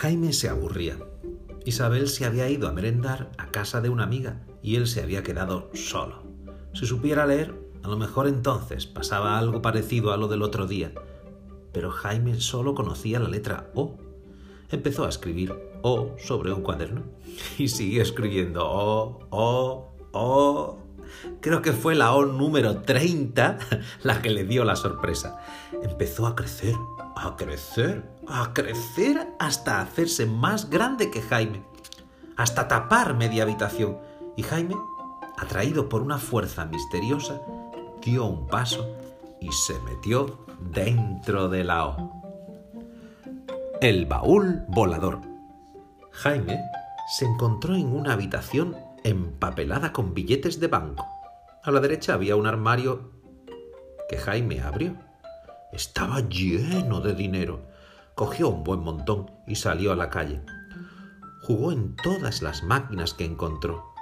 Jaime se aburría. Isabel se había ido a merendar a casa de una amiga y él se había quedado solo. Si supiera leer, a lo mejor entonces pasaba algo parecido a lo del otro día. Pero Jaime solo conocía la letra O. Empezó a escribir O sobre un cuaderno y siguió escribiendo O, O, O. Creo que fue la O número 30 la que le dio la sorpresa. Empezó a crecer, a crecer, a crecer hasta hacerse más grande que Jaime, hasta tapar media habitación. Y Jaime, atraído por una fuerza misteriosa, dio un paso y se metió dentro de la O. El baúl volador. Jaime se encontró en una habitación empapelada con billetes de banco. A la derecha había un armario que Jaime abrió. Estaba lleno de dinero. Cogió un buen montón y salió a la calle. Jugó en todas las máquinas que encontró.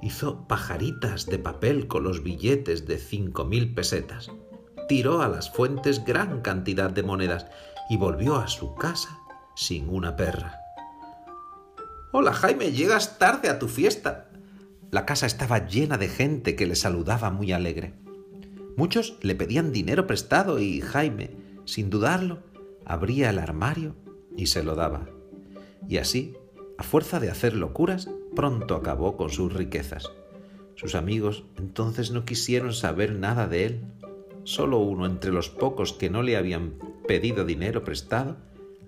Hizo pajaritas de papel con los billetes de cinco mil pesetas. Tiró a las fuentes gran cantidad de monedas y volvió a su casa sin una perra. Hola Jaime, llegas tarde a tu fiesta. La casa estaba llena de gente que le saludaba muy alegre. Muchos le pedían dinero prestado y Jaime, sin dudarlo, abría el armario y se lo daba. Y así, a fuerza de hacer locuras, pronto acabó con sus riquezas. Sus amigos entonces no quisieron saber nada de él. Solo uno entre los pocos que no le habían pedido dinero prestado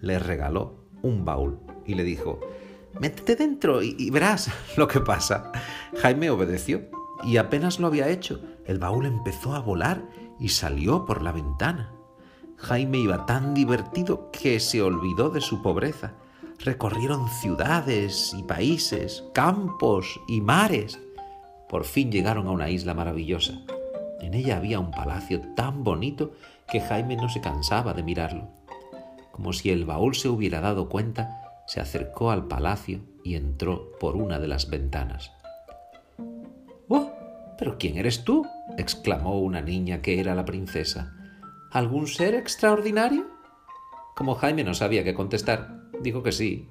le regaló un baúl y le dijo, métete dentro y, y verás lo que pasa. Jaime obedeció y apenas lo había hecho, el baúl empezó a volar y salió por la ventana. Jaime iba tan divertido que se olvidó de su pobreza. Recorrieron ciudades y países, campos y mares. Por fin llegaron a una isla maravillosa. En ella había un palacio tan bonito que Jaime no se cansaba de mirarlo. Como si el baúl se hubiera dado cuenta, se acercó al palacio y entró por una de las ventanas. ¡Oh! ¿Pero quién eres tú? exclamó una niña que era la princesa. ¿Algún ser extraordinario? Como Jaime no sabía qué contestar, dijo que sí.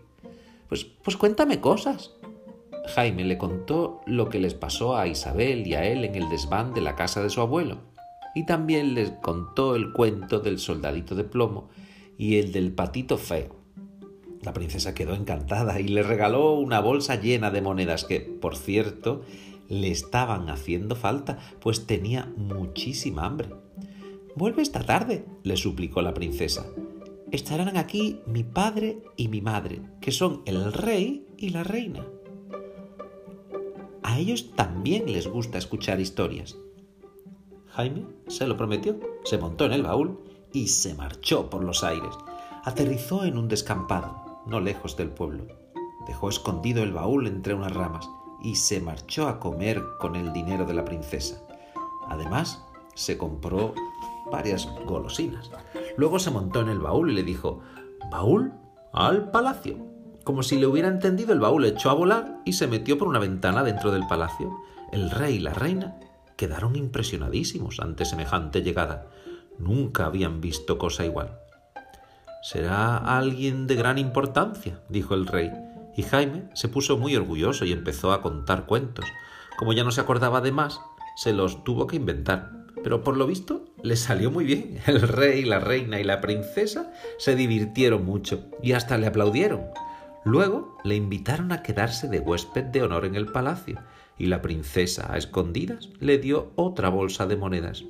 Pues, pues cuéntame cosas. Jaime le contó lo que les pasó a Isabel y a él en el desván de la casa de su abuelo, y también les contó el cuento del soldadito de plomo y el del patito feo. La princesa quedó encantada y le regaló una bolsa llena de monedas que, por cierto, le estaban haciendo falta, pues tenía muchísima hambre. Vuelve esta tarde, le suplicó la princesa. Estarán aquí mi padre y mi madre, que son el rey y la reina. A ellos también les gusta escuchar historias. Jaime se lo prometió, se montó en el baúl y se marchó por los aires. Aterrizó en un descampado, no lejos del pueblo. Dejó escondido el baúl entre unas ramas y se marchó a comer con el dinero de la princesa. Además, se compró varias golosinas. Luego se montó en el baúl y le dijo, ¿Baúl? Al palacio. Como si le hubiera entendido, el baúl echó a volar y se metió por una ventana dentro del palacio. El rey y la reina quedaron impresionadísimos ante semejante llegada. Nunca habían visto cosa igual. Será alguien de gran importancia, dijo el rey, y Jaime se puso muy orgulloso y empezó a contar cuentos. Como ya no se acordaba de más, se los tuvo que inventar. Pero por lo visto le salió muy bien. El rey, la reina y la princesa se divirtieron mucho y hasta le aplaudieron. Luego le invitaron a quedarse de huésped de honor en el palacio y la princesa, a escondidas, le dio otra bolsa de monedas.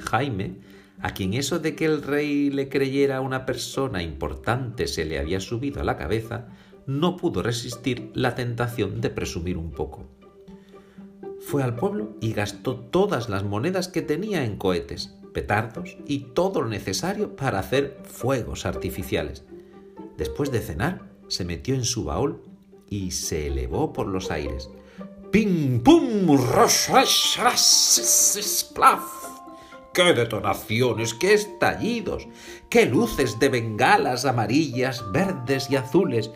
Jaime, a quien eso de que el rey le creyera una persona importante se le había subido a la cabeza, no pudo resistir la tentación de presumir un poco. Fue al pueblo y gastó todas las monedas que tenía en cohetes, petardos y todo lo necesario para hacer fuegos artificiales. Después de cenar, se metió en su baúl y se elevó por los aires. ¡Pim, pum! ¡Ras, ras, ras! ¡Splaf! ¡Qué detonaciones! ¡Qué estallidos! ¡Qué luces de bengalas amarillas, verdes y azules!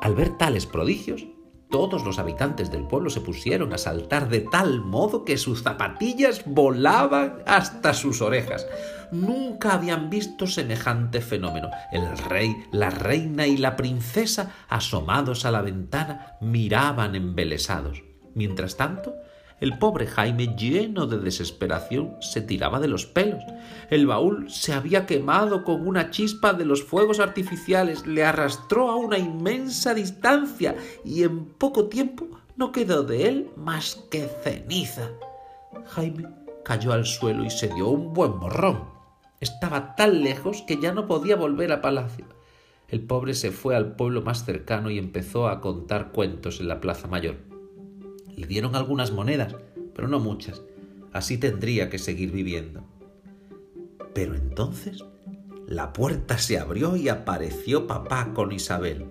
Al ver tales prodigios, todos los habitantes del pueblo se pusieron a saltar de tal modo que sus zapatillas volaban hasta sus orejas. nunca habían visto semejante fenómeno. El rey, la reina y la princesa, asomados a la ventana, miraban embelesados. Mientras tanto, el pobre Jaime, lleno de desesperación, se tiraba de los pelos. El baúl se había quemado con una chispa de los fuegos artificiales, le arrastró a una inmensa distancia y en poco tiempo no quedó de él más que ceniza. Jaime cayó al suelo y se dio un buen morrón. Estaba tan lejos que ya no podía volver a palacio. El pobre se fue al pueblo más cercano y empezó a contar cuentos en la plaza mayor. Le dieron algunas monedas, pero no muchas. Así tendría que seguir viviendo. Pero entonces la puerta se abrió y apareció papá con Isabel.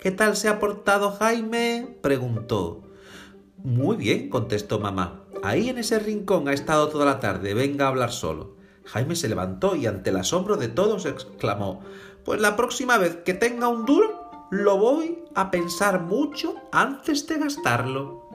¿Qué tal se ha portado Jaime? preguntó. Muy bien, contestó mamá. Ahí en ese rincón ha estado toda la tarde. Venga a hablar solo. Jaime se levantó y ante el asombro de todos exclamó Pues la próxima vez que tenga un duro, lo voy a pensar mucho antes de gastarlo.